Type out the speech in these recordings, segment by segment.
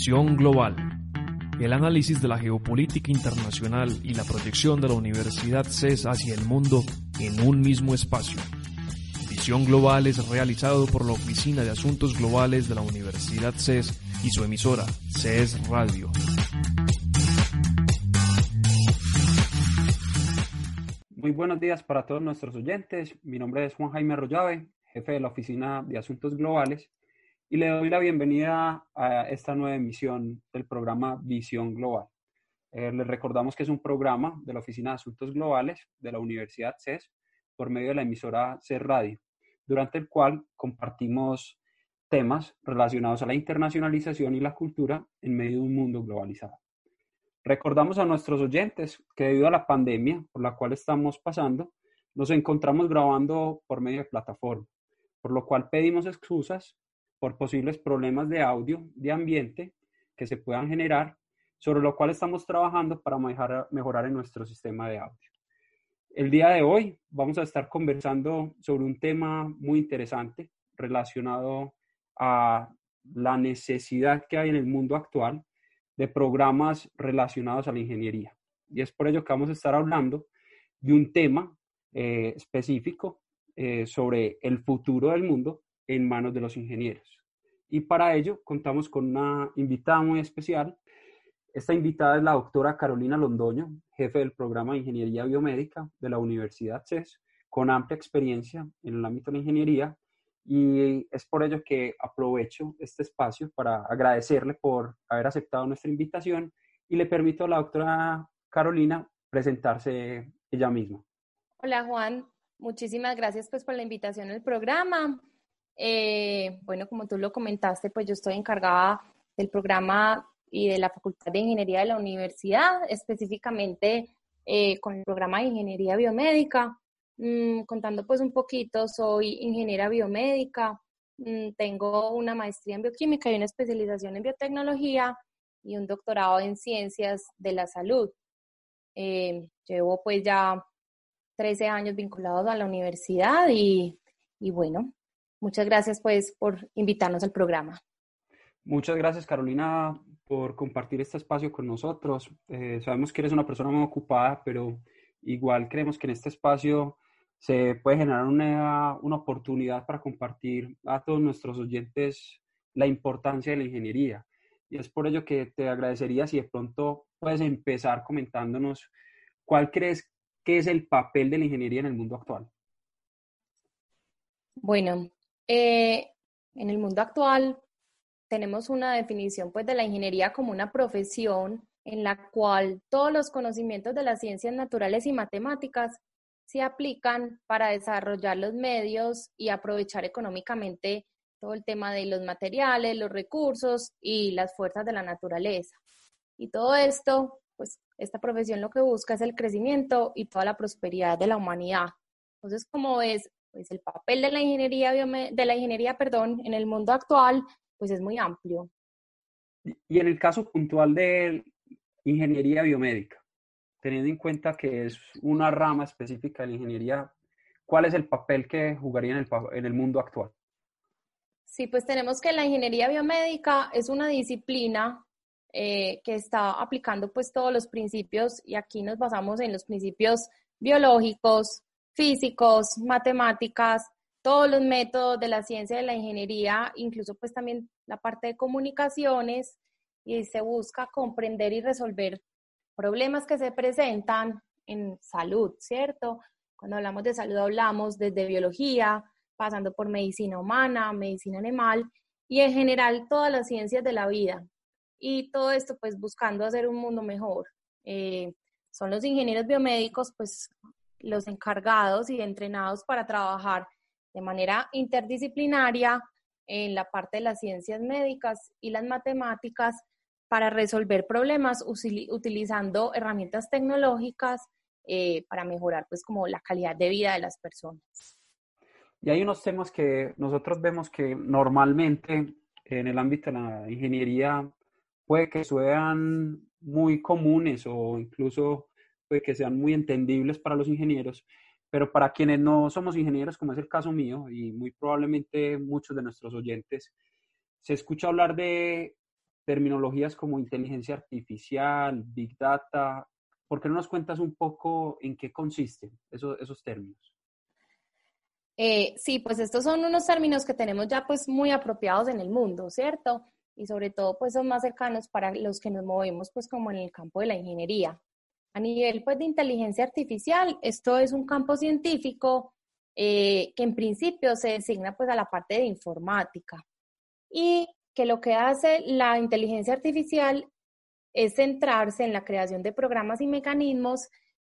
Visión Global. El análisis de la geopolítica internacional y la proyección de la Universidad CES hacia el mundo en un mismo espacio. Visión Global es realizado por la Oficina de Asuntos Globales de la Universidad CES y su emisora, CES Radio. Muy buenos días para todos nuestros oyentes. Mi nombre es Juan Jaime Arroyave, jefe de la Oficina de Asuntos Globales y le doy la bienvenida a esta nueva emisión del programa Visión Global. Eh, les recordamos que es un programa de la Oficina de Asuntos Globales de la Universidad CES por medio de la emisora CES Radio, durante el cual compartimos temas relacionados a la internacionalización y la cultura en medio de un mundo globalizado. Recordamos a nuestros oyentes que debido a la pandemia por la cual estamos pasando, nos encontramos grabando por medio de plataforma, por lo cual pedimos excusas por posibles problemas de audio, de ambiente que se puedan generar, sobre lo cual estamos trabajando para mejorar, en nuestro sistema de audio. El día de hoy vamos a estar conversando sobre un tema muy interesante relacionado a la necesidad que hay en el mundo actual de programas relacionados a la ingeniería. Y es por ello que vamos a estar hablando de un tema eh, específico eh, sobre el futuro del mundo en manos de los ingenieros. Y para ello contamos con una invitada muy especial. Esta invitada es la doctora Carolina Londoño, jefe del programa de Ingeniería Biomédica de la Universidad CES, con amplia experiencia en el ámbito de la ingeniería. Y es por ello que aprovecho este espacio para agradecerle por haber aceptado nuestra invitación y le permito a la doctora Carolina presentarse ella misma. Hola Juan, muchísimas gracias pues por la invitación al programa. Eh, bueno, como tú lo comentaste, pues yo estoy encargada del programa y de la Facultad de Ingeniería de la universidad, específicamente eh, con el programa de Ingeniería Biomédica. Mm, contando pues un poquito, soy ingeniera biomédica, mm, tengo una maestría en bioquímica y una especialización en biotecnología y un doctorado en ciencias de la salud. Eh, llevo pues ya 13 años vinculados a la universidad y, y bueno, Muchas gracias pues por invitarnos al programa. Muchas gracias Carolina por compartir este espacio con nosotros. Eh, sabemos que eres una persona muy ocupada, pero igual creemos que en este espacio se puede generar una, una oportunidad para compartir a todos nuestros oyentes la importancia de la ingeniería. Y es por ello que te agradecería si de pronto puedes empezar comentándonos cuál crees que es el papel de la ingeniería en el mundo actual. Bueno, eh, en el mundo actual tenemos una definición pues, de la ingeniería como una profesión en la cual todos los conocimientos de las ciencias naturales y matemáticas se aplican para desarrollar los medios y aprovechar económicamente todo el tema de los materiales, los recursos y las fuerzas de la naturaleza. Y todo esto, pues esta profesión lo que busca es el crecimiento y toda la prosperidad de la humanidad. Entonces, como ves, pues el papel de la ingeniería, de la ingeniería perdón, en el mundo actual pues es muy amplio. Y en el caso puntual de ingeniería biomédica, teniendo en cuenta que es una rama específica de la ingeniería, ¿cuál es el papel que jugaría en el, en el mundo actual? Sí, pues tenemos que la ingeniería biomédica es una disciplina eh, que está aplicando pues todos los principios y aquí nos basamos en los principios biológicos, físicos, matemáticas, todos los métodos de la ciencia de la ingeniería, incluso pues también la parte de comunicaciones y se busca comprender y resolver problemas que se presentan en salud, ¿cierto? Cuando hablamos de salud hablamos desde biología, pasando por medicina humana, medicina animal y en general todas las ciencias de la vida. Y todo esto pues buscando hacer un mundo mejor. Eh, son los ingenieros biomédicos pues los encargados y entrenados para trabajar de manera interdisciplinaria en la parte de las ciencias médicas y las matemáticas para resolver problemas utilizando herramientas tecnológicas eh, para mejorar pues como la calidad de vida de las personas. Y hay unos temas que nosotros vemos que normalmente en el ámbito de la ingeniería puede que sean muy comunes o incluso puede que sean muy entendibles para los ingenieros, pero para quienes no somos ingenieros, como es el caso mío y muy probablemente muchos de nuestros oyentes, se escucha hablar de terminologías como inteligencia artificial, big data. ¿Por qué no nos cuentas un poco en qué consisten esos, esos términos? Eh, sí, pues estos son unos términos que tenemos ya pues muy apropiados en el mundo, ¿cierto? Y sobre todo pues son más cercanos para los que nos movemos pues como en el campo de la ingeniería. A nivel pues, de inteligencia artificial, esto es un campo científico eh, que en principio se designa pues, a la parte de informática y que lo que hace la inteligencia artificial es centrarse en la creación de programas y mecanismos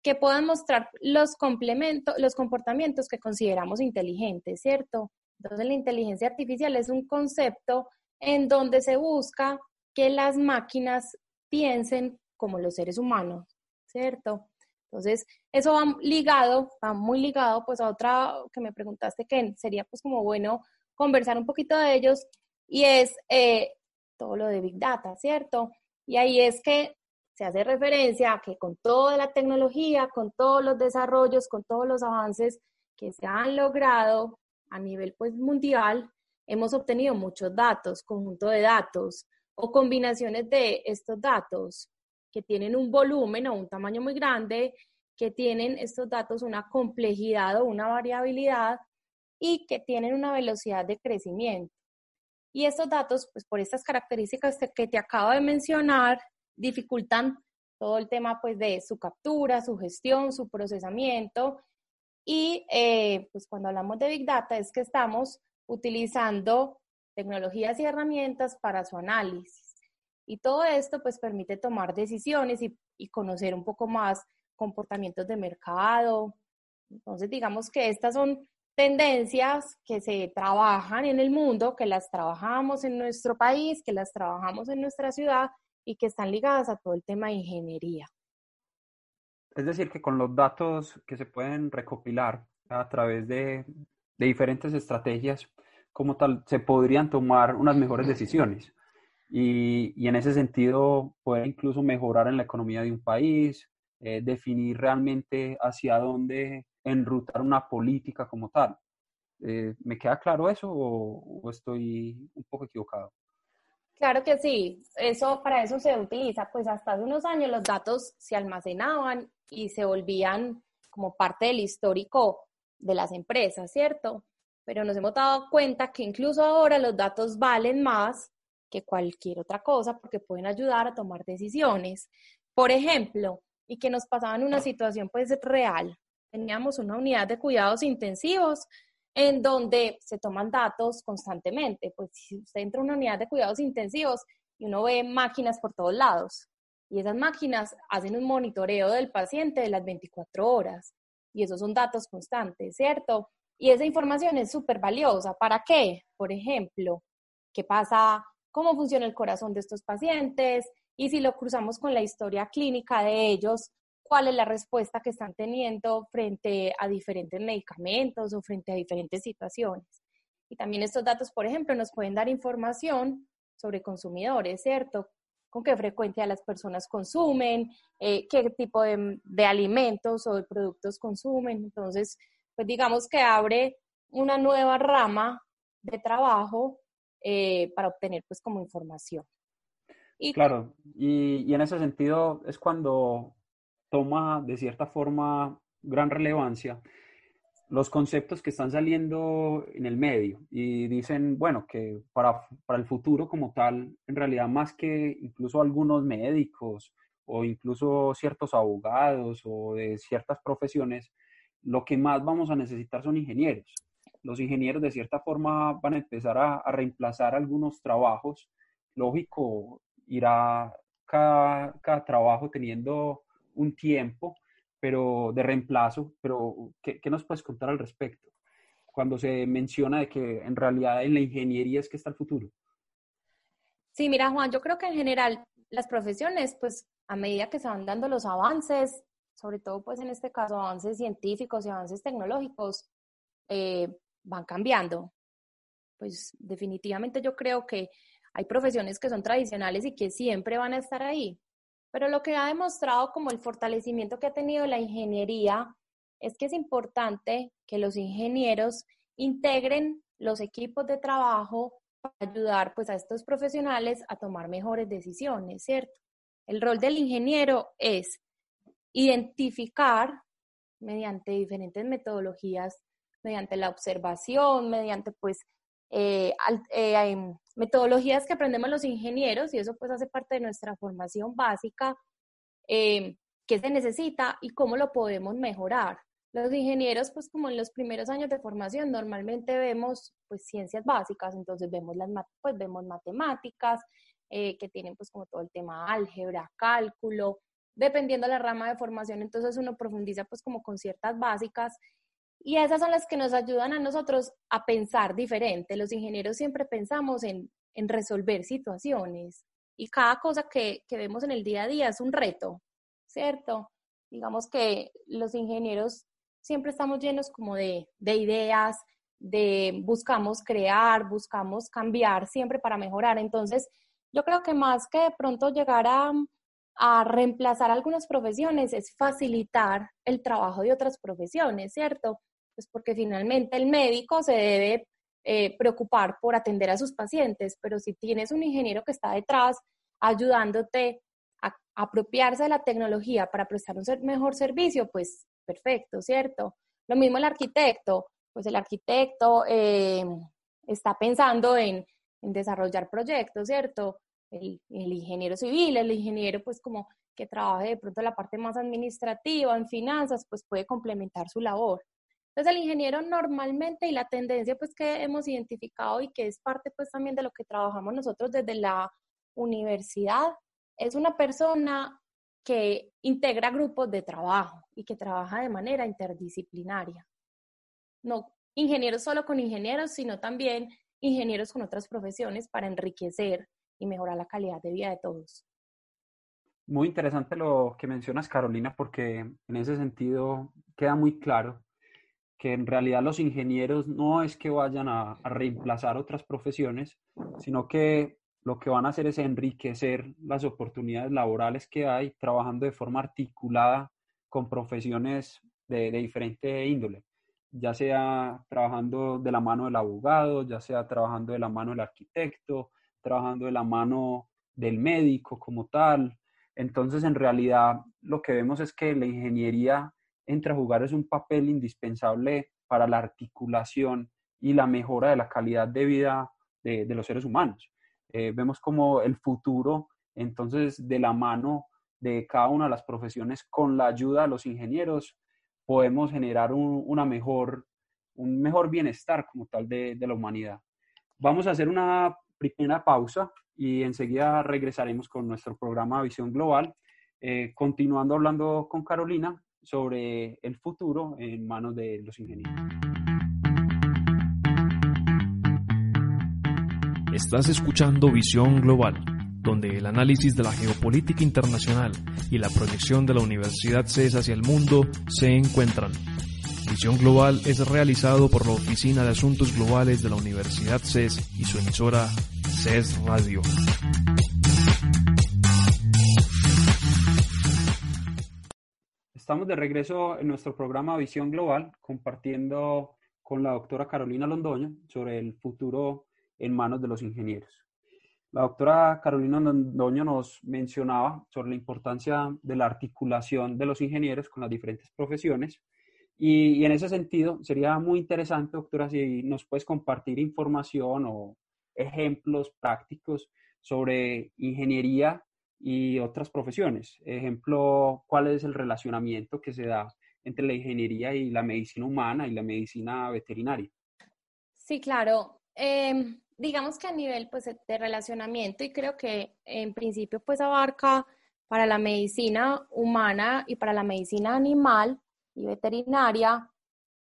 que puedan mostrar los complementos, los comportamientos que consideramos inteligentes, ¿cierto? Entonces la inteligencia artificial es un concepto en donde se busca que las máquinas piensen como los seres humanos, ¿cierto? Entonces, eso va ligado, va muy ligado pues a otra que me preguntaste que sería pues como bueno conversar un poquito de ellos y es eh, todo lo de Big Data, ¿cierto? Y ahí es que se hace referencia a que con toda la tecnología, con todos los desarrollos, con todos los avances que se han logrado a nivel pues mundial, hemos obtenido muchos datos, conjunto de datos o combinaciones de estos datos que tienen un volumen o un tamaño muy grande, que tienen estos datos una complejidad o una variabilidad y que tienen una velocidad de crecimiento. Y estos datos, pues por estas características que te acabo de mencionar, dificultan todo el tema pues de su captura, su gestión, su procesamiento. Y eh, pues cuando hablamos de Big Data es que estamos utilizando tecnologías y herramientas para su análisis. Y todo esto pues permite tomar decisiones y, conocer un poco más comportamientos de mercado. Entonces digamos que estas son tendencias que se trabajan en el mundo, que las trabajamos en nuestro país, que las trabajamos en nuestra ciudad y que están ligadas a todo el tema de ingeniería. Es decir, que con los datos que se pueden recopilar a través de, de diferentes estrategias, como tal, se podrían tomar unas mejores decisiones y, en ese sentido poder incluso mejorar en la economía de un país, eh, definir realmente hacia dónde enrutar una política como tal. Eh, ¿Me queda claro eso o, estoy un poco equivocado? Claro que sí, eso para eso se utiliza, pues hasta hace unos años los datos se almacenaban y se volvían como parte del histórico de las empresas, ¿cierto? Pero nos hemos dado cuenta que incluso ahora los datos valen más que cualquier otra cosa porque pueden ayudar a tomar decisiones. Por ejemplo, y que nos pasaba en una situación pues real, teníamos una unidad de cuidados intensivos en donde se toman datos constantemente. Pues si usted entra a una unidad de cuidados intensivos y uno ve máquinas por todos lados y esas máquinas hacen un monitoreo del paciente de las 24 horas y esos son datos constantes, ¿cierto? Y esa información es súper valiosa. ¿Para qué? Por ejemplo, ¿qué pasa cómo funciona el corazón de estos pacientes y si lo cruzamos con la historia clínica de ellos, cuál es la respuesta que están teniendo frente a diferentes medicamentos o frente a diferentes situaciones. Y también estos datos, por ejemplo, nos pueden dar información sobre consumidores, ¿cierto? Con qué frecuencia las personas consumen, eh, qué tipo de, de alimentos o de productos consumen. Entonces, pues digamos que abre una nueva rama de trabajo eh, para obtener pues como información. Y, claro, y, y en ese sentido es cuando toma de cierta forma gran relevancia los conceptos que están saliendo en el medio y dicen, bueno, que para, para, el futuro como tal, en realidad más que incluso algunos médicos o incluso ciertos abogados o de ciertas profesiones, lo que más vamos a necesitar son ingenieros los ingenieros de cierta forma van a empezar a, reemplazar algunos trabajos. Lógico, irá cada, trabajo teniendo un tiempo pero de reemplazo, pero ¿qué, nos puedes contar al respecto? cuando se menciona de que en realidad en la ingeniería es que está el futuro? Sí, mira Juan, yo creo que en general las profesiones, pues a medida que se van dando los avances, sobre todo pues en este caso avances científicos y avances tecnológicos, eh, van cambiando. Pues definitivamente yo creo que hay profesiones que son tradicionales y que siempre van a estar ahí. Pero lo que ha demostrado como el fortalecimiento que ha tenido la ingeniería es que es importante que los ingenieros integren los equipos de trabajo para ayudar pues a estos profesionales a tomar mejores decisiones, ¿cierto? El rol del ingeniero es identificar mediante diferentes metodologías, mediante la observación, mediante pues eh, eh, metodologías que aprendemos los ingenieros y eso pues hace parte de nuestra formación básica, eh, qué se necesita y cómo lo podemos mejorar. Los ingenieros, pues como en los primeros años de formación, normalmente vemos pues ciencias básicas, entonces vemos, las, pues, vemos matemáticas, eh, que tienen pues como todo el tema álgebra, cálculo, dependiendo de la rama de formación, entonces uno profundiza pues como con ciertas básicas y esas son las que nos ayudan a nosotros a pensar diferente. Los ingenieros siempre pensamos en, en resolver situaciones y cada cosa que, que vemos en el día a día es un reto, ¿cierto? Digamos que los ingenieros siempre estamos llenos como de, ideas, de buscamos crear, buscamos cambiar siempre para mejorar. Entonces, yo creo que más que de pronto llegar a, reemplazar algunas profesiones es facilitar el trabajo de otras profesiones, ¿cierto? Pues porque finalmente el médico se debe eh, preocupar por atender a sus pacientes, pero si tienes un ingeniero que está detrás ayudándote a apropiarse de la tecnología para prestar un mejor servicio, pues perfecto, ¿cierto? Lo mismo el arquitecto, pues el arquitecto eh, está pensando en, desarrollar proyectos, ¿cierto? El, ingeniero civil, el ingeniero pues como que trabaje de pronto la parte más administrativa, en finanzas, pues puede complementar su labor. Entonces el ingeniero normalmente y la tendencia pues que hemos identificado y que es parte pues también de lo que trabajamos nosotros desde la universidad, es una persona que integra grupos de trabajo y que trabaja de manera interdisciplinaria. No ingenieros solo con ingenieros, sino también ingenieros con otras profesiones para enriquecer y mejorar la calidad de vida de todos. Muy interesante lo que mencionas, Carolina, porque en ese sentido queda muy claro que en realidad los ingenieros no es que vayan a, reemplazar otras profesiones, sino que lo que van a hacer es enriquecer las oportunidades laborales que hay trabajando de forma articulada con profesiones de, diferente índole, ya sea trabajando de la mano del abogado, ya sea trabajando de la mano del arquitecto, trabajando de la mano del médico como tal. Entonces, en realidad, lo que vemos es que la ingeniería entra jugar es un papel indispensable para la articulación y la mejora de la calidad de vida de los seres humanos. Eh, vemos como el futuro, entonces, de la mano de cada una de las profesiones, con la ayuda de los ingenieros, podemos generar un, una mejor, un mejor bienestar como tal de, de la humanidad. Vamos a hacer una primera pausa y enseguida regresaremos con nuestro programa Visión Global, eh, continuando hablando con Carolina sobre el futuro en manos de los ingenieros. Estás escuchando Visión Global, donde el análisis de la geopolítica internacional y la proyección de la Universidad CES hacia el mundo se encuentran. Visión Global es realizado por la Oficina de Asuntos Globales de la Universidad CES y su emisora CES Radio. Estamos de regreso en nuestro programa Visión Global, compartiendo con la doctora Carolina Londoño sobre el futuro en manos de los ingenieros. La doctora Carolina Londoño nos mencionaba sobre la importancia de la articulación de los ingenieros con las diferentes profesiones y, en ese sentido sería muy interesante, doctora, si nos puedes compartir información o ejemplos prácticos sobre ingeniería y otras profesiones. Ejemplo, cuál es el relacionamiento que se da entre la ingeniería y la medicina humana y la medicina veterinaria. Sí, claro. Eh, digamos que a nivel pues, de relacionamiento y creo que en principio pues abarca para la medicina humana y para la medicina animal y veterinaria,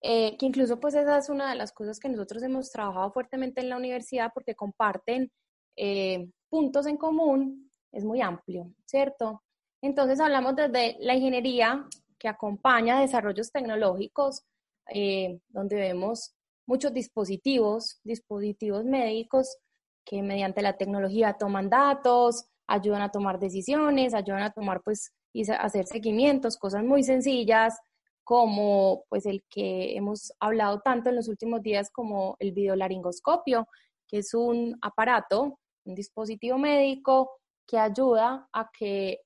eh, que incluso pues esa es una de las cosas que nosotros hemos trabajado fuertemente en la universidad porque comparten eh, puntos en común, es muy amplio, ¿cierto? Entonces hablamos desde la ingeniería que acompaña desarrollos tecnológicos, eh, donde vemos muchos dispositivos, dispositivos médicos que mediante la tecnología toman datos, ayudan a tomar decisiones, ayudan a tomar pues y hacer seguimientos, cosas muy sencillas como pues el que hemos hablado tanto en los últimos días como el videolaringoscopio, que es un aparato, un dispositivo médico que ayuda a que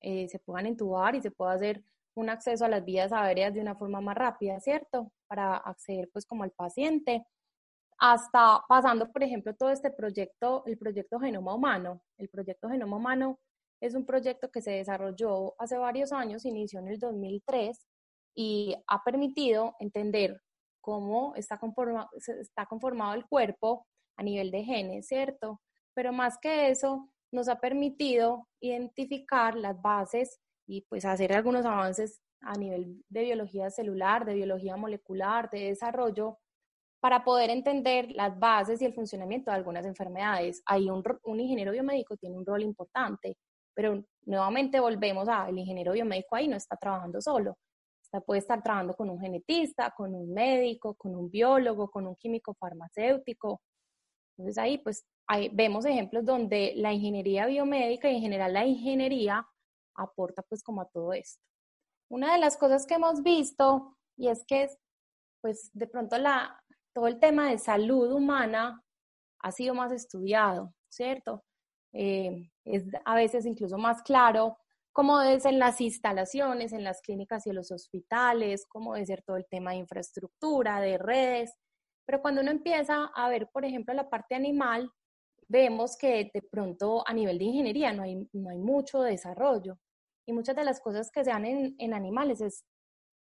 eh, se puedan entubar y se pueda hacer un acceso a las vías aéreas de una forma más rápida, ¿cierto? Para acceder pues como al paciente, hasta pasando, por ejemplo, todo este proyecto, el proyecto Genoma Humano. El proyecto Genoma Humano es un proyecto que se desarrolló hace varios años, inició en el 2003 y ha permitido entender cómo está conformado, está conformado el cuerpo a nivel de genes, ¿cierto? Pero más que eso, nos ha permitido identificar las bases y pues hacer algunos avances a nivel de biología celular, de biología molecular, de desarrollo, para poder entender las bases y el funcionamiento de algunas enfermedades. Ahí un, ingeniero biomédico tiene un rol importante, pero nuevamente volvemos a el ingeniero biomédico ahí no está trabajando solo, está, puede estar trabajando con un genetista, con un médico, con un biólogo, con un químico farmacéutico. Entonces ahí pues ahí vemos ejemplos donde la ingeniería biomédica y en general la ingeniería aporta pues como a todo esto. Una de las cosas que hemos visto y es que pues de pronto la, todo el tema de salud humana ha sido más estudiado, ¿cierto? Eh, es a veces incluso más claro cómo es en las instalaciones, en las clínicas y en los hospitales, cómo debe ser todo el tema de infraestructura, de redes. Pero cuando uno empieza a ver, por ejemplo, la parte animal, vemos que de pronto a nivel de ingeniería no hay, no hay mucho desarrollo. Y muchas de las cosas que se dan en, en animales es,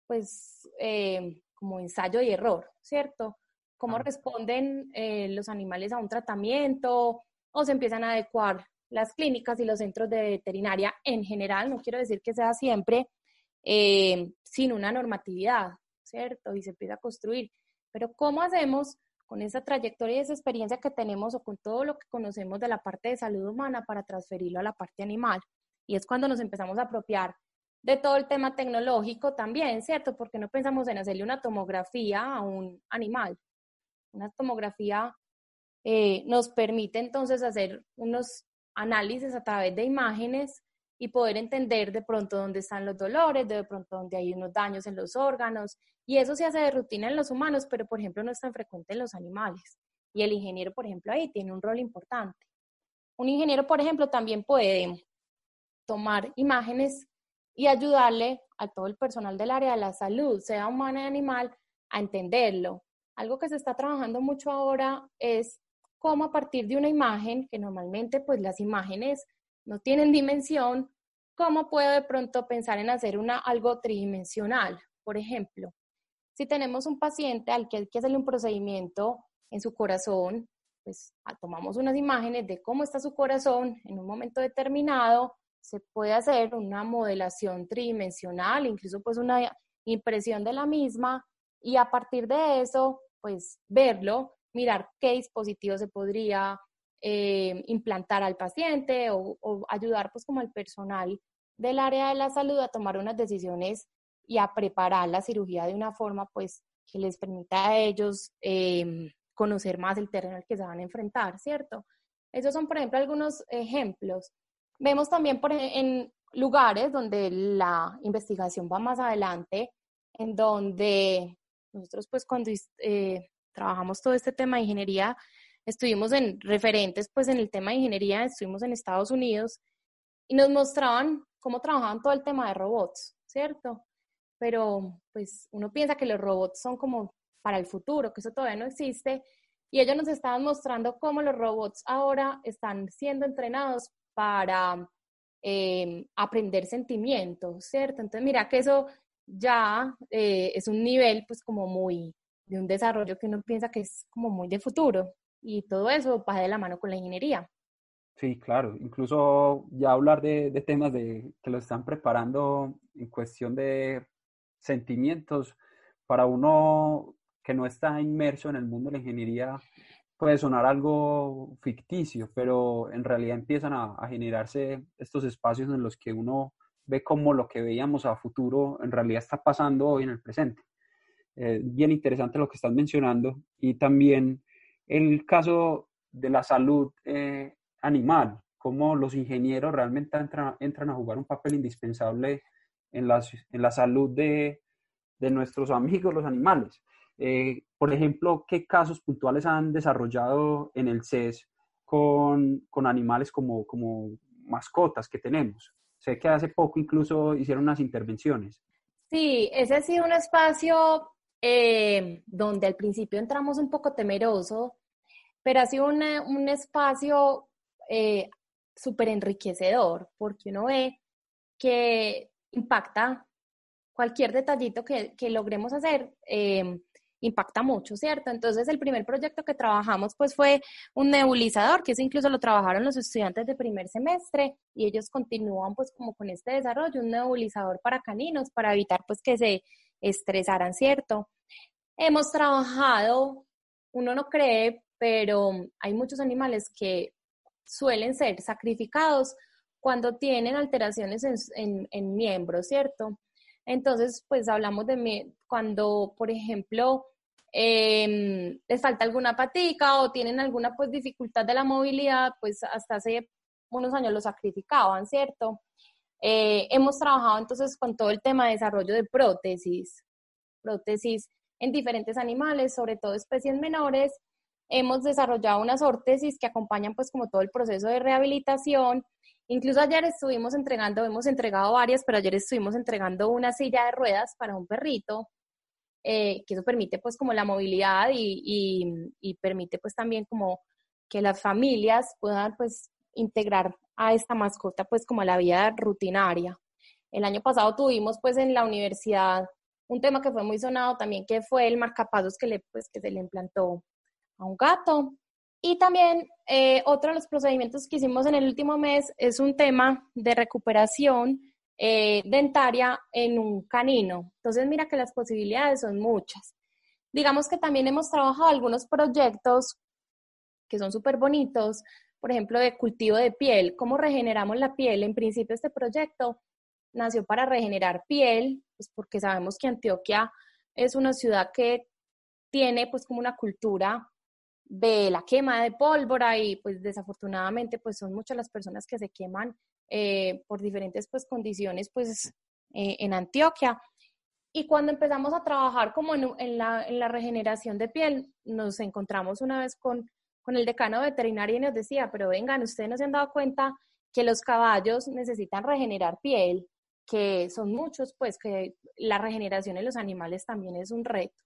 pues, eh, como ensayo y error, ¿cierto? Cómo responden eh, los animales a un tratamiento o se empiezan a adecuar las clínicas y los centros de veterinaria en general, no quiero decir que sea siempre eh, sin una normatividad, ¿cierto? Y se empieza a construir. Pero ¿cómo hacemos con esa trayectoria y esa experiencia que tenemos o con todo lo que conocemos de la parte de salud humana para transferirlo a la parte animal? Y es cuando nos empezamos a apropiar de todo el tema tecnológico también, ¿cierto? Porque no pensamos en hacerle una tomografía a un animal. Una tomografía eh, nos permite entonces hacer unos análisis a través de imágenes y poder entender de pronto dónde están los dolores, de pronto dónde hay unos daños en los órganos. Y eso se hace de rutina en los humanos, pero por ejemplo no es tan frecuente en los animales. Y el ingeniero, por ejemplo, ahí tiene un rol importante. Un ingeniero, por ejemplo, también puede tomar imágenes y ayudarle a todo el personal del área de la salud, sea humana y animal, a entenderlo. Algo que se está trabajando mucho ahora es cómo a partir de una imagen, que normalmente pues las imágenes no tienen dimensión, cómo puedo de pronto pensar en hacer una, algo tridimensional. Por ejemplo, si tenemos un paciente al que hay que hacerle un procedimiento en su corazón, pues ah, tomamos unas imágenes de cómo está su corazón en un momento determinado, se puede hacer una modelación tridimensional, incluso pues una impresión de la misma y a partir de eso, pues verlo mirar qué dispositivo se podría eh, implantar al paciente o, ayudar pues como al personal del área de la salud a tomar unas decisiones y a preparar la cirugía de una forma pues que les permita a ellos em, conocer más el terreno al que se van a enfrentar, ¿cierto? Esos son, por ejemplo, algunos ejemplos. Vemos también por, en lugares donde la investigación va más adelante, en donde nosotros pues cuando eh, trabajamos todo este tema de ingeniería, estuvimos en referentes pues en el tema de ingeniería, estuvimos en Estados Unidos y nos mostraban cómo trabajaban todo el tema de robots, ¿cierto? Pero pues uno piensa que los robots son como para el futuro, que eso todavía no existe, y ellos nos estaban mostrando cómo los robots ahora están siendo entrenados para eh, aprender sentimientos, ¿cierto? Entonces mira que eso ya eh, es un nivel pues como muy, de un desarrollo que uno piensa que es como muy de futuro y todo eso va de la mano con la ingeniería. Sí, claro, incluso ya hablar de, de temas de, que lo están preparando en cuestión de sentimientos, para uno que no está inmerso en el mundo de la ingeniería puede sonar algo ficticio, pero en realidad empiezan a, generarse estos espacios en los que uno ve cómo lo que veíamos a futuro en realidad está pasando hoy en el presente. Eh, bien interesante lo que estás mencionando y también el caso de la salud eh, animal, cómo los ingenieros realmente entran, a jugar un papel indispensable en, en la salud de, de nuestros amigos, los animales. Eh, por ejemplo, ¿qué casos puntuales han desarrollado en el CES con, con, animales como, como mascotas que tenemos? Sé que hace poco incluso hicieron unas intervenciones. Sí, ese ha sido un espacio eh, donde al principio entramos un poco temeroso, pero ha sido un espacio eh, súper enriquecedor, porque uno ve que impacta cualquier detallito que, que logremos hacer. Eh, impacta mucho, ¿cierto? Entonces el primer proyecto que trabajamos pues fue un nebulizador, que eso incluso lo trabajaron los estudiantes de primer semestre y ellos continúan pues como con este desarrollo, un nebulizador para caninos para evitar pues que se estresaran, ¿cierto? Hemos trabajado, uno no cree, pero hay muchos animales que suelen ser sacrificados cuando tienen alteraciones en, en miembros, ¿cierto? Entonces, pues hablamos de cuando, por ejemplo, em, les falta alguna patica o tienen alguna pues dificultad de la movilidad, pues hasta hace unos años lo sacrificaban, ¿cierto? Eh, hemos trabajado entonces con todo el tema de desarrollo de prótesis, prótesis en diferentes animales, sobre todo especies menores. Hemos desarrollado unas órtesis que acompañan pues como todo el proceso de rehabilitación Incluso ayer estuvimos entregando, hemos entregado varias, pero ayer estuvimos entregando una silla de ruedas para un perrito, eh, que eso permite pues como la movilidad y, y, permite pues también como que las familias puedan pues integrar a esta mascota pues como la vida rutinaria. El año pasado tuvimos pues en la universidad un tema que fue muy sonado también, que fue el marcapasos que, le, pues, que se le implantó a un gato. Y también eh, otro de los procedimientos que hicimos en el último mes es un tema de recuperación eh, dentaria en un canino. Entonces, mira que las posibilidades son muchas. Digamos que también hemos trabajado algunos proyectos que son súper bonitos, por ejemplo, de cultivo de piel. ¿Cómo regeneramos la piel? En principio, este proyecto nació para regenerar piel, pues porque sabemos que Antioquia es una ciudad que tiene pues como una cultura de la quema de pólvora y pues desafortunadamente pues son muchas las personas que se queman eh, por diferentes pues condiciones pues eh, en Antioquia. Y cuando empezamos a trabajar como en, la, en, la, regeneración de piel, nos encontramos una vez con, con el decano veterinario y nos decía, pero vengan, ustedes no se han dado cuenta que los caballos necesitan regenerar piel, que son muchos, pues que la regeneración en los animales también es un reto.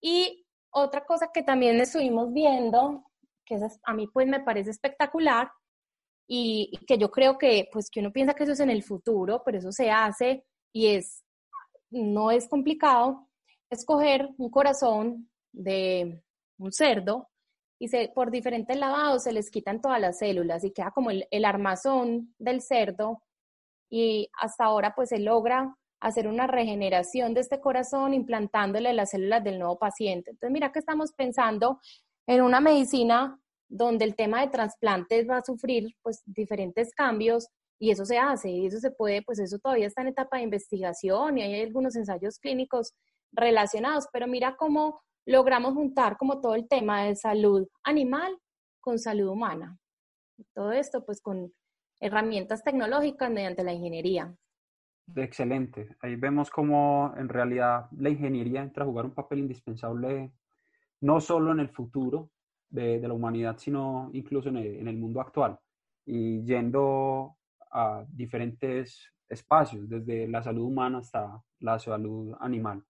Y otra cosa que también estuvimos viendo, que a mí pues me parece espectacular y, que yo creo que pues que uno piensa que eso es en el futuro, pero eso se hace y es, no es complicado, es coger un corazón de un cerdo y se, por diferentes lavados se les quitan todas las células y queda como el, el armazón del cerdo y hasta ahora pues se logra hacer una regeneración de este corazón implantándole las células del nuevo paciente. Entonces, mira que estamos pensando en una medicina donde el tema de trasplantes va a sufrir pues diferentes cambios y eso se hace, y eso se puede, pues eso todavía está en etapa de investigación y hay algunos ensayos clínicos relacionados, pero mira cómo logramos juntar como todo el tema de salud animal con salud humana. Todo esto pues con herramientas tecnológicas mediante la ingeniería. Excelente. Ahí vemos cómo en realidad la ingeniería entra a jugar un papel indispensable no solo en el futuro de, la humanidad, sino incluso en el, mundo actual. Y yendo a diferentes espacios, desde la salud humana hasta la salud animal.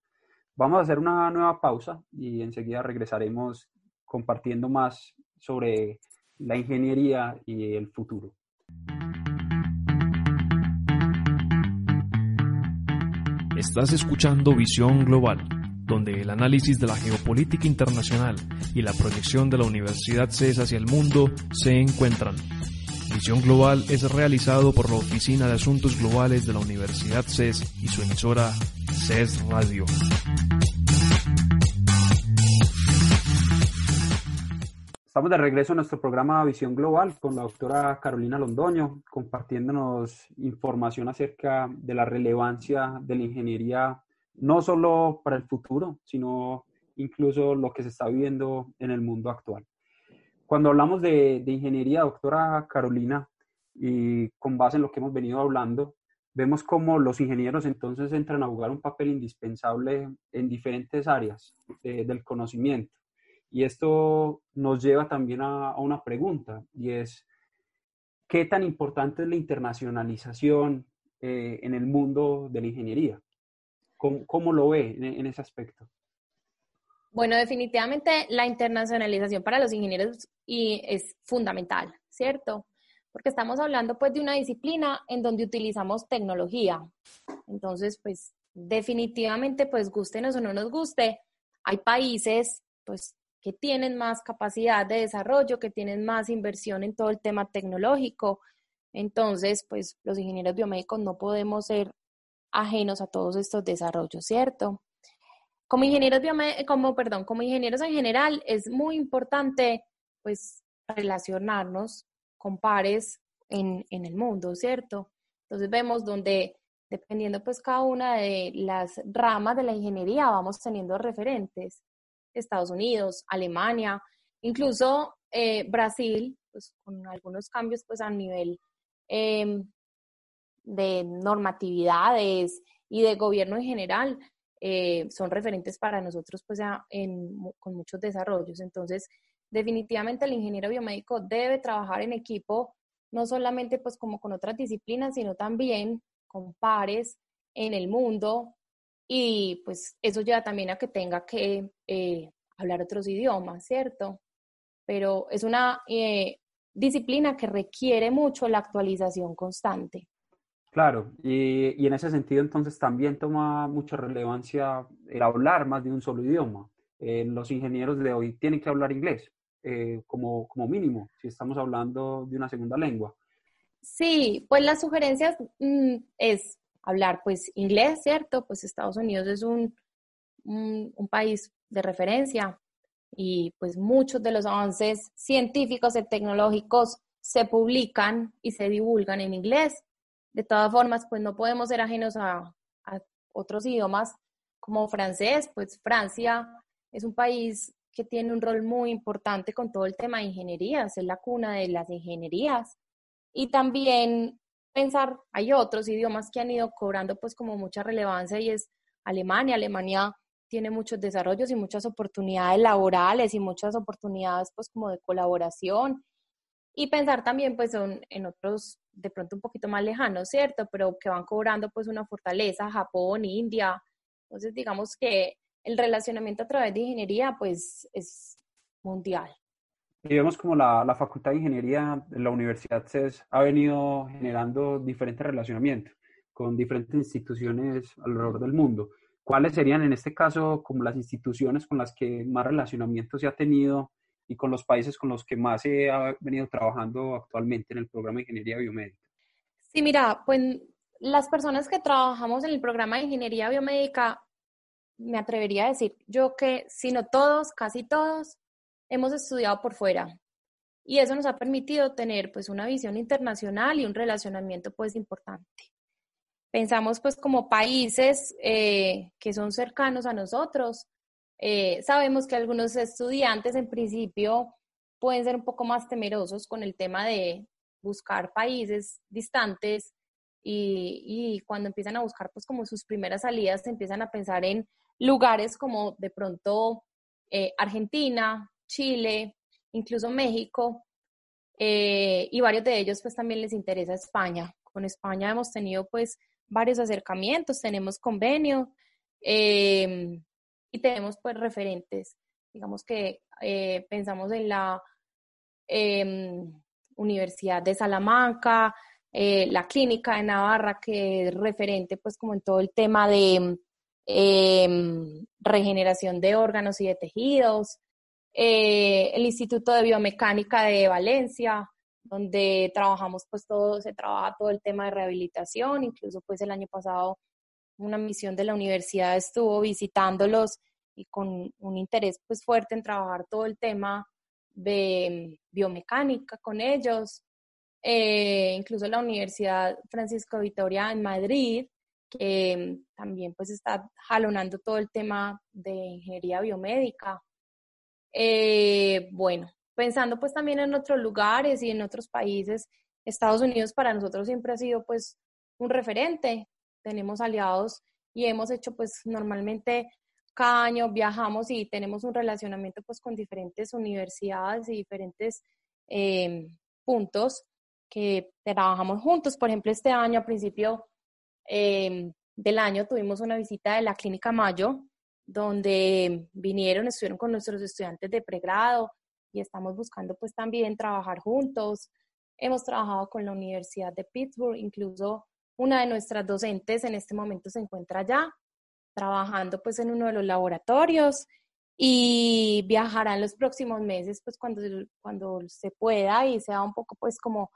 Vamos a hacer una nueva pausa y enseguida regresaremos compartiendo más sobre la ingeniería y el futuro. Estás escuchando Visión Global, donde el análisis de la geopolítica internacional y la proyección de la Universidad CES hacia el mundo se encuentran. Visión Global es realizado por la Oficina de Asuntos Globales de la Universidad CES y su emisora CES Radio. Estamos de regreso a nuestro programa Visión Global con la doctora Carolina Londoño, compartiéndonos información acerca de la relevancia de la ingeniería, no solo para el futuro, sino incluso lo que se está viviendo en el mundo actual. Cuando hablamos de, de ingeniería, doctora Carolina, y con base en lo que hemos venido hablando, vemos cómo los ingenieros entonces entran a jugar un papel indispensable en diferentes áreas eh, del conocimiento. Y esto nos lleva también a, una pregunta, y es, ¿qué tan importante es la internacionalización eh, en el mundo de la ingeniería? ¿Cómo, lo ve en, ese aspecto? Bueno, definitivamente la internacionalización para los ingenieros y es fundamental, ¿cierto? Porque estamos hablando pues de una disciplina en donde utilizamos tecnología. Entonces, pues definitivamente, pues gustenos o no nos guste, hay países pues que tienen más capacidad de desarrollo, que tienen más inversión en todo el tema tecnológico. Entonces, pues los ingenieros biomédicos no podemos ser ajenos a todos estos desarrollos, ¿cierto? Como ingenieros como perdón, como ingenieros en general es muy importante pues relacionarnos con pares en, el mundo, ¿cierto? Entonces vemos donde, dependiendo pues cada una de las ramas de la ingeniería, vamos teniendo referentes. Estados Unidos, Alemania, incluso eh, Brasil, pues con algunos cambios pues a nivel em, de normatividades y de gobierno en general, eh, son referentes para nosotros pues con muchos desarrollos. Entonces, definitivamente el ingeniero biomédico debe trabajar en equipo, no solamente pues como con otras disciplinas, sino también con pares en el mundo y pues eso lleva también a que tenga que eh, hablar otros idiomas, ¿cierto? Pero es una eh, disciplina que requiere mucho la actualización constante. Claro, y, y, en ese sentido entonces también toma mucha relevancia el hablar más de un solo idioma. Eh, los ingenieros de hoy tienen que hablar inglés. Eh, como, como mínimo, si estamos hablando de una segunda lengua. Sí, pues las sugerencias mm, es hablar pues inglés, ¿cierto? Pues Estados Unidos es un, un, un, país de referencia y pues muchos de los avances científicos y tecnológicos se publican y se divulgan en inglés. De todas formas, pues no podemos ser ajenos a, a otros idiomas como francés, pues Francia es un país que tiene un rol muy importante con todo el tema de ingenierías, es la cuna de las ingenierías. Y también pensar, hay otros idiomas que han ido cobrando pues como mucha relevancia y es Alemania. Alemania tiene muchos desarrollos y muchas oportunidades laborales y muchas oportunidades pues como de colaboración. Y pensar también pues en, en otros de pronto un poquito más lejanos, ¿cierto? Pero que van cobrando pues una fortaleza, Japón, India. Entonces digamos que el relacionamiento a través de ingeniería pues es mundial. Y vemos como la, la Facultad de Ingeniería de la Universidad CES ha venido generando diferentes relacionamientos con diferentes instituciones alrededor del mundo. ¿Cuáles serían en este caso como las instituciones con las que más relacionamiento se ha tenido y con los países con los que más se ha venido trabajando actualmente en el programa de Ingeniería Biomédica? Sí, mira, pues las personas que trabajamos en el programa de Ingeniería Biomédica me atrevería a decir yo que, si no todos, casi todos, hemos estudiado por fuera. Y eso nos ha permitido tener pues una visión internacional y un relacionamiento pues importante. Pensamos pues como países eh, que son cercanos a nosotros. Eh, sabemos que algunos estudiantes en principio pueden ser un poco más temerosos con el tema de buscar países distantes y, y, cuando empiezan a buscar pues como sus primeras salidas empiezan a pensar en lugares como de pronto eh, Argentina, Chile, incluso México, eh, y varios de ellos pues también les interesa España. Con España hemos tenido pues varios acercamientos, tenemos convenio em, y tenemos pues referentes. Digamos que eh, pensamos en la em, Universidad de Salamanca, la Clínica de Navarra, que es referente pues como en todo el tema de Em, regeneración de órganos y de tejidos, eh, el Instituto de Biomecánica de Valencia, donde trabajamos pues todo, se trabaja todo el tema de rehabilitación, incluso pues el año pasado una misión de la universidad estuvo visitándolos y con un interés pues fuerte en trabajar todo el tema de biomecánica con ellos, eh, incluso la Universidad Francisco Vitoria en Madrid, que también pues está jalonando todo el tema de ingeniería biomédica. Eh, bueno, pensando pues también en otros lugares y en otros países, Estados Unidos para nosotros siempre ha sido pues un referente. Tenemos aliados y hemos hecho pues normalmente cada año viajamos y tenemos un relacionamiento pues con diferentes universidades y diferentes eh, puntos que trabajamos juntos. Por ejemplo, este año, a principio eh, del año, tuvimos una visita de la Clínica Mayo, donde vinieron, estuvieron con nuestros estudiantes de pregrado y estamos buscando pues también trabajar juntos. Hemos trabajado con la Universidad de Pittsburgh, incluso una de nuestras docentes en este momento se encuentra allá trabajando pues en uno de los laboratorios y viajará en los próximos meses pues cuando, cuando se pueda y sea un poco pues como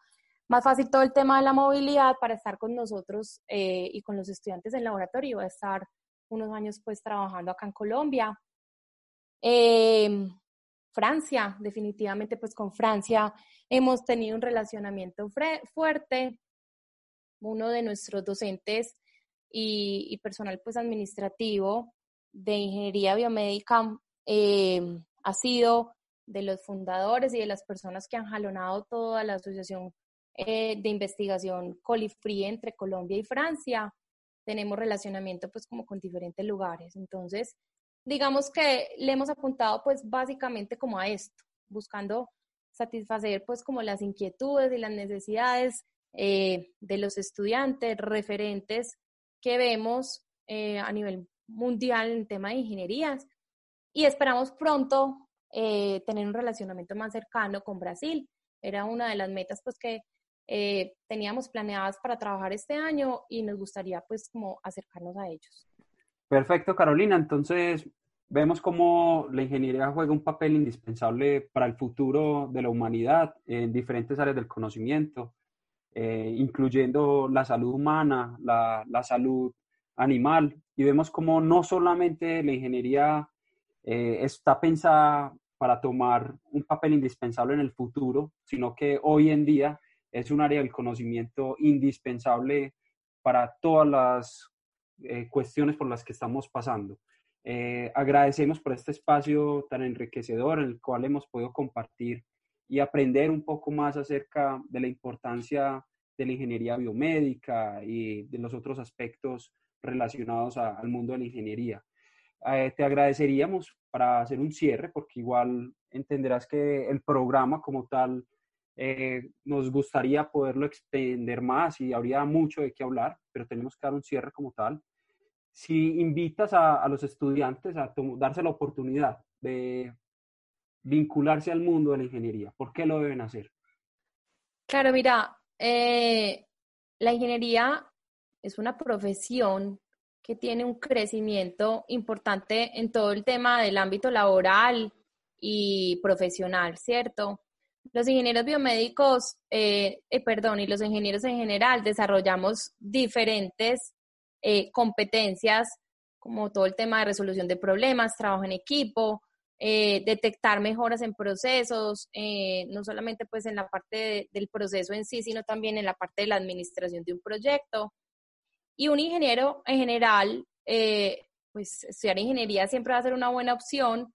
más fácil todo el tema de la movilidad para estar con nosotros eh, y con los estudiantes del laboratorio. Va a estar unos años pues trabajando acá en Colombia. Em, Francia, definitivamente pues con Francia hemos tenido un relacionamiento fuerte. Uno de nuestros docentes y, personal pues administrativo de ingeniería biomédica em, ha sido de los fundadores y de las personas que han jalonado toda la asociación eh, de investigación Colifree entre Colombia y Francia. Tenemos relacionamiento pues como con diferentes lugares. Entonces, digamos que le hemos apuntado pues básicamente como a esto, buscando satisfacer pues como las inquietudes y las necesidades eh, de los estudiantes referentes que vemos eh, a nivel mundial en tema de ingenierías y esperamos pronto eh, tener un relacionamiento más cercano con Brasil. Era una de las metas pues que eh, teníamos planeadas para trabajar este año y nos gustaría pues como acercarnos a ellos. Perfecto, Carolina. Entonces, vemos cómo la ingeniería juega un papel indispensable para el futuro de la humanidad en diferentes áreas del conocimiento. Eh, incluyendo la salud humana, la, salud animal, y vemos como no solamente la ingeniería eh, está pensada para tomar un papel indispensable en el futuro, sino que hoy en día es un área del conocimiento indispensable para todas las eh, cuestiones por las que estamos pasando. agradecemos por este espacio tan enriquecedor en el cual hemos podido compartir y aprender un poco más acerca de la importancia de la ingeniería biomédica y de los otros aspectos relacionados al mundo de la ingeniería. Eh, te agradeceríamos para hacer un cierre, porque igual entenderás que el programa como tal eh, nos gustaría poderlo extender más y habría mucho de qué hablar, pero tenemos que dar un cierre como tal. Si invitas a, los estudiantes a darse la oportunidad de vincularse al mundo de la ingeniería? ¿Por qué lo deben hacer? Claro, mira, eh, la ingeniería es una profesión que tiene un crecimiento importante en todo el tema del ámbito laboral y profesional, ¿cierto? Los ingenieros biomédicos, eh, eh, perdón, y los ingenieros en general desarrollamos diferentes competencias como todo el tema de resolución de problemas, trabajo en equipo, eh, detectar mejoras en procesos, eh, no solamente pues en la parte del proceso en sí, sino también en la parte de la administración de un proyecto. Y un ingeniero en general, eh, pues estudiar ingeniería siempre va a ser una buena opción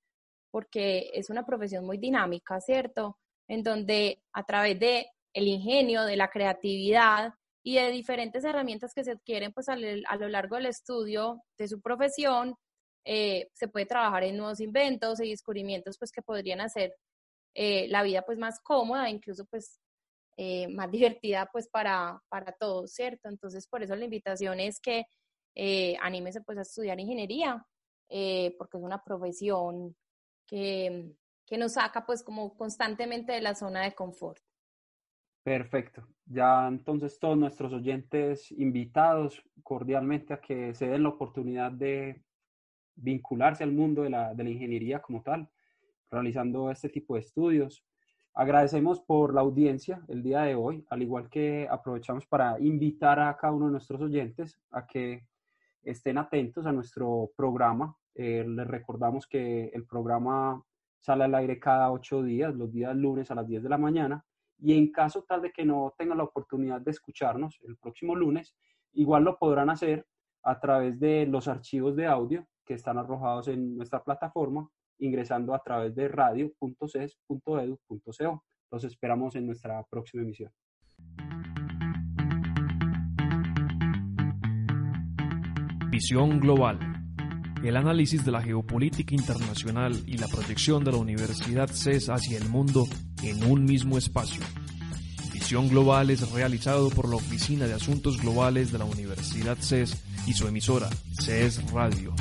porque es una profesión muy dinámica, ¿cierto? En donde a través de el ingenio, de la creatividad y de diferentes herramientas que se adquieren pues a lo largo del estudio de su profesión, eh, se puede trabajar en nuevos inventos y descubrimientos pues que podrían hacer eh, la vida pues más cómoda, incluso pues eh, más divertida pues para, para todos, ¿cierto? Entonces por eso la invitación es que anímese pues a estudiar ingeniería, porque es una profesión que, que nos saca pues como constantemente de la zona de confort. Perfecto. Ya entonces todos nuestros oyentes invitados cordialmente a que se den la oportunidad de vincularse al mundo de la, de la ingeniería como tal, realizando este tipo de estudios. Agradecemos por la audiencia el día de hoy, al igual que aprovechamos para invitar a cada uno de nuestros oyentes a que estén atentos a nuestro programa. Eh, les recordamos que el programa sale al aire cada ocho días, los días lunes a las 10 de la mañana. Y en caso tal de que no tengan la oportunidad de escucharnos el próximo lunes, igual lo podrán hacer a través de los archivos de audio que están arrojados en nuestra plataforma, ingresando a través de radio.ces.edu.co. Los esperamos en nuestra próxima emisión. Visión Global. El análisis de la geopolítica internacional y la proyección de la Universidad CES hacia el mundo en un mismo espacio. Visión Global es realizado por la Oficina de Asuntos Globales de la Universidad CES y su emisora, CES Radio.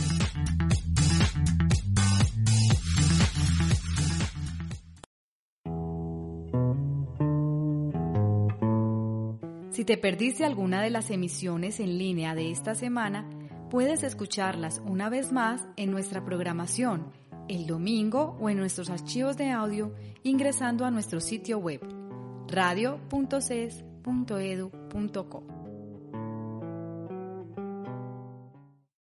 Si te perdiste alguna de las emisiones en línea de esta semana, puedes escucharlas una vez más en nuestra programación el domingo o en nuestros archivos de audio ingresando a nuestro sitio web radio.ces.edu.co.